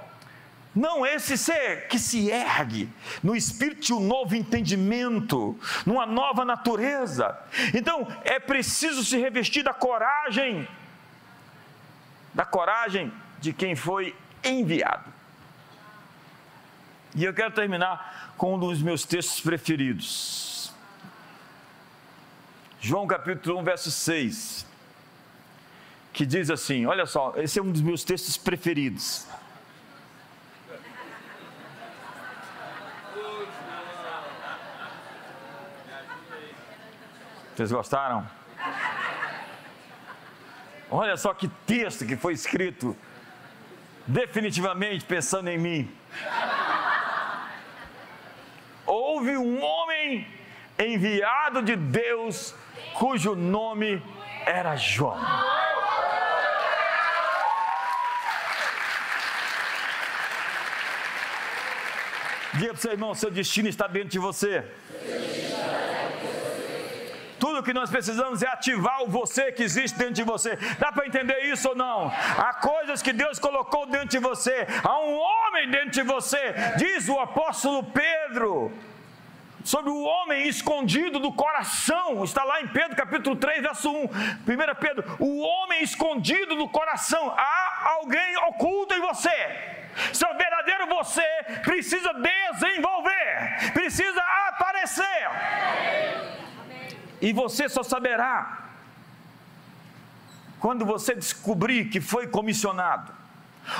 Não, esse ser que se ergue no espírito de um novo entendimento, numa nova natureza. Então, é preciso se revestir da coragem, da coragem de quem foi enviado. E eu quero terminar com um dos meus textos preferidos. João capítulo 1, verso 6 que diz assim: olha só, esse é um dos meus textos preferidos. Vocês gostaram? Olha só que texto que foi escrito, definitivamente pensando em mim. Houve um homem enviado de Deus, cujo nome era João. Diga para o seu irmão: seu destino está dentro de você. Tudo que nós precisamos é ativar o você que existe dentro de você. Dá para entender isso ou não? Há coisas que Deus colocou dentro de você. Há um homem dentro de você. Diz o apóstolo Pedro sobre o homem escondido do coração. Está lá em Pedro capítulo 3, verso 1. 1 Pedro, o homem escondido do coração. Há alguém oculto em você. Seu verdadeiro você precisa desenvolver, precisa aparecer. E você só saberá quando você descobrir que foi comissionado.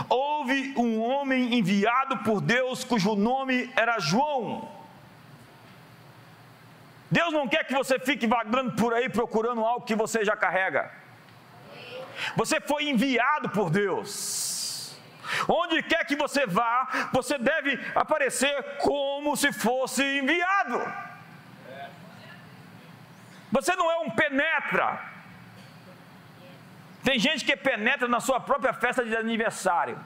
Houve um homem enviado por Deus cujo nome era João. Deus não quer que você fique vagando por aí procurando algo que você já carrega. Você foi enviado por Deus. Onde quer que você vá, você deve aparecer como se fosse enviado. Você não é um penetra. Tem gente que penetra na sua própria festa de aniversário,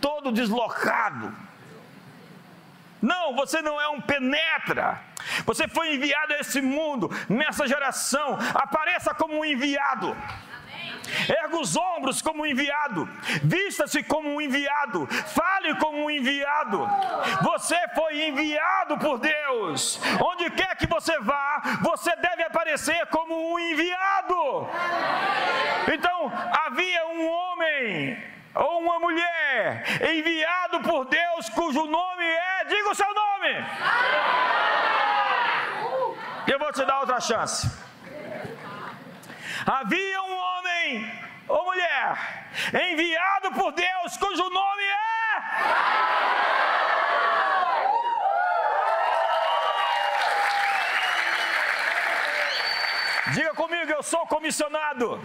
todo deslocado. Não, você não é um penetra. Você foi enviado a esse mundo, nessa geração. Apareça como um enviado. Erga os ombros como um enviado, vista-se como um enviado, fale como um enviado. Você foi enviado por Deus. Onde quer que você vá, você deve aparecer como um enviado. Então, havia um homem ou uma mulher enviado por Deus, cujo nome é, diga o seu nome. Eu vou te dar outra chance. Havia um ou mulher enviado por Deus, cujo nome é. Diga comigo, eu sou comissionado.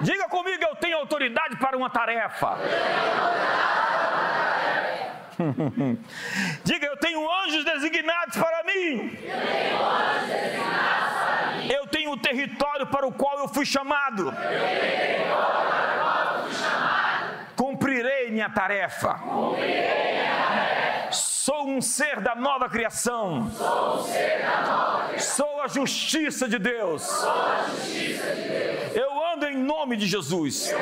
Diga comigo, eu tenho autoridade para uma tarefa. Diga, eu tenho anjos designados para mim. Eu tenho anjos designados eu tenho o território para o qual eu fui chamado. Cumprirei minha tarefa. Sou um ser da nova criação. Sou, a justiça de Deus. Eu ando em nome de Jesus.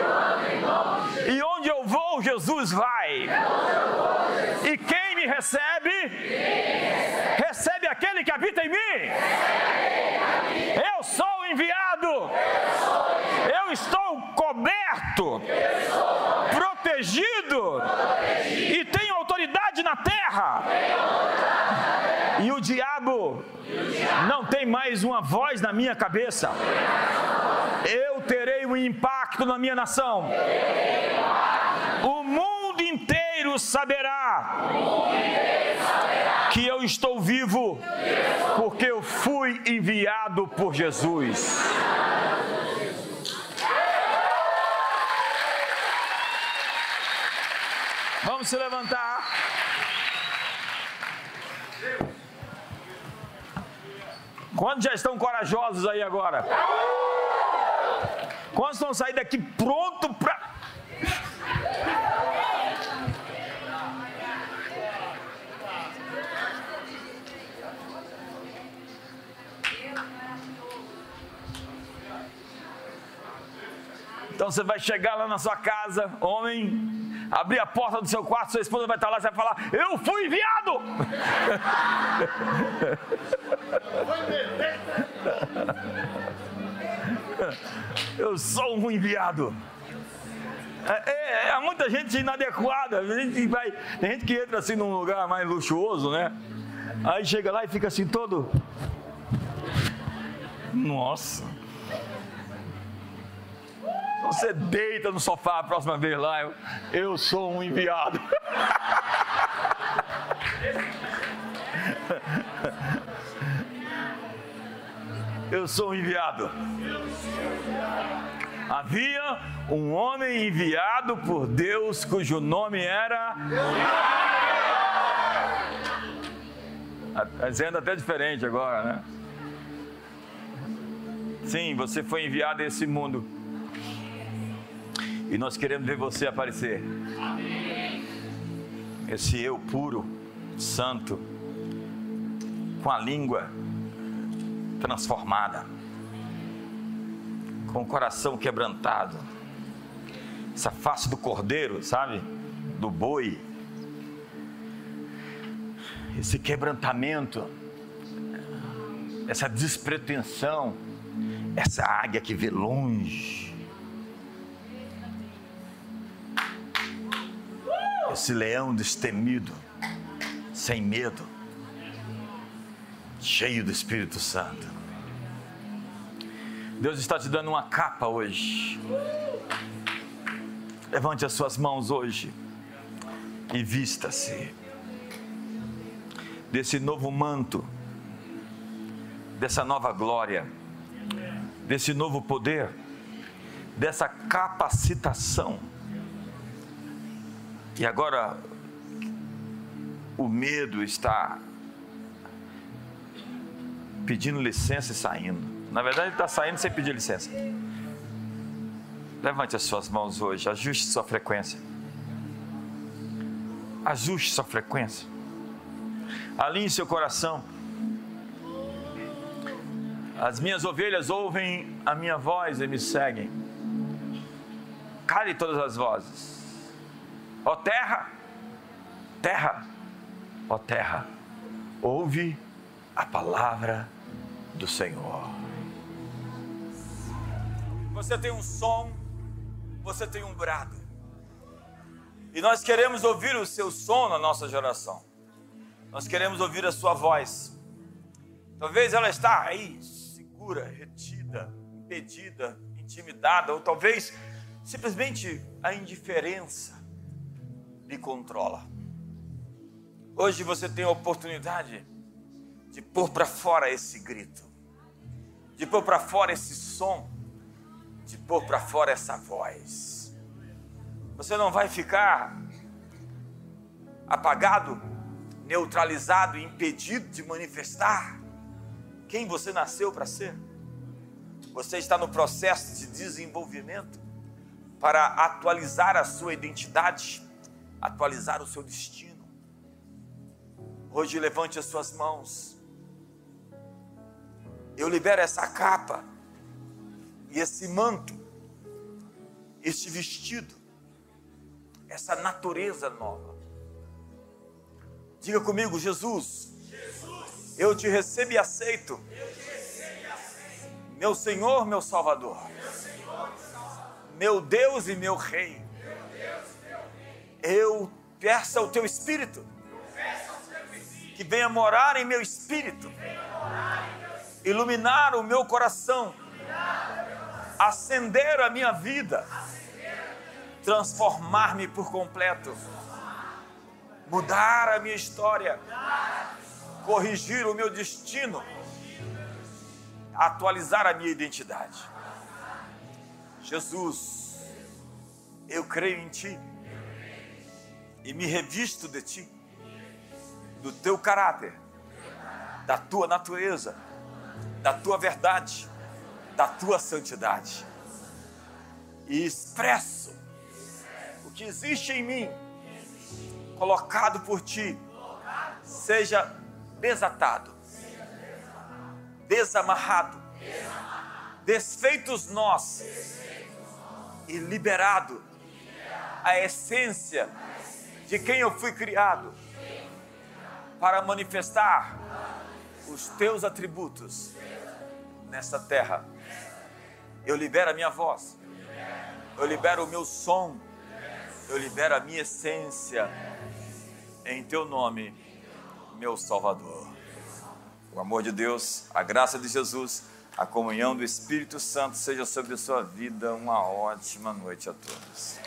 E onde eu vou, Jesus vai. E quem me recebe, recebe aquele que habita em mim. Eu sou enviado. Eu, enviado. Eu estou coberto. Eu. Protegido. protegido. E tenho autoridade na terra. E o diabo não tem mais uma voz na minha cabeça. Eu terei um impacto na minha nação. O mundo inteiro saberá que eu estou vivo porque eu fui enviado por Jesus. Vamos se levantar. Quantos já estão corajosos aí agora? Quantos estão saindo daqui pronto para. Então você vai chegar lá na sua casa, homem, abrir a porta do seu quarto, sua esposa vai estar lá, você vai falar: Eu fui enviado! Eu sou um enviado. É, é, é, muita gente inadequada. A gente vai, tem gente que entra assim num lugar mais luxuoso, né? Aí chega lá e fica assim todo. Nossa. Você deita no sofá a próxima vez lá. Eu, eu sou um enviado. Eu sou um enviado. Havia um homem enviado por Deus cujo nome era. Dizendo até diferente agora, né? Sim, você foi enviado a esse mundo e nós queremos ver você aparecer. Esse eu puro, santo, com a língua transformada, com o coração quebrantado, essa face do cordeiro, sabe? Do boi, esse quebrantamento, essa despretensão, essa águia que vê longe esse leão destemido, sem medo, cheio do Espírito Santo. Deus está te dando uma capa hoje. Levante as suas mãos hoje e vista-se desse novo manto, dessa nova glória, desse novo poder, dessa capacitação e agora o medo está pedindo licença e saindo. Na verdade, ele está saindo sem pedir licença. Levante as suas mãos hoje, ajuste sua frequência. Ajuste sua frequência. Alinhe seu coração. As minhas ovelhas ouvem a minha voz e me seguem. Cale todas as vozes. Ó terra, terra, ó terra, ouve a palavra do Senhor. Você tem um som, você tem um brado. E nós queremos ouvir o seu som na nossa geração. Nós queremos ouvir a sua voz. Talvez ela está aí, segura, retida, impedida, intimidada, ou talvez simplesmente a indiferença lhe controla. Hoje você tem a oportunidade de pôr para fora esse grito, de pôr para fora esse som, de pôr para fora essa voz. Você não vai ficar apagado, neutralizado, impedido de manifestar quem você nasceu para ser. Você está no processo de desenvolvimento para atualizar a sua identidade atualizar o seu destino. Hoje levante as suas mãos. Eu libero essa capa e esse manto, este vestido, essa natureza nova. Diga comigo, Jesus, Jesus eu te recebo e aceito, recebo e aceito. Meu, Senhor, meu meu, Senhor, meu, Salvador. meu Deus e meu Rei. Eu peço ao teu Espírito que venha morar em meu espírito, iluminar o meu coração, acender a minha vida, transformar-me por completo, mudar a minha história, corrigir o meu destino, atualizar a minha identidade. Jesus, eu creio em Ti e me revisto de Ti do teu caráter, da tua natureza, da tua verdade, da tua santidade. E expresso o que existe em mim, colocado por ti, seja desatado, desamarrado, desfeitos nós e liberado a essência de quem eu fui criado para manifestar os teus atributos nessa terra. Eu libero a minha voz, eu libero o meu som, eu libero a minha essência em teu nome, meu Salvador. O amor de Deus, a graça de Jesus, a comunhão do Espírito Santo seja sobre a sua vida. Uma ótima noite a todos.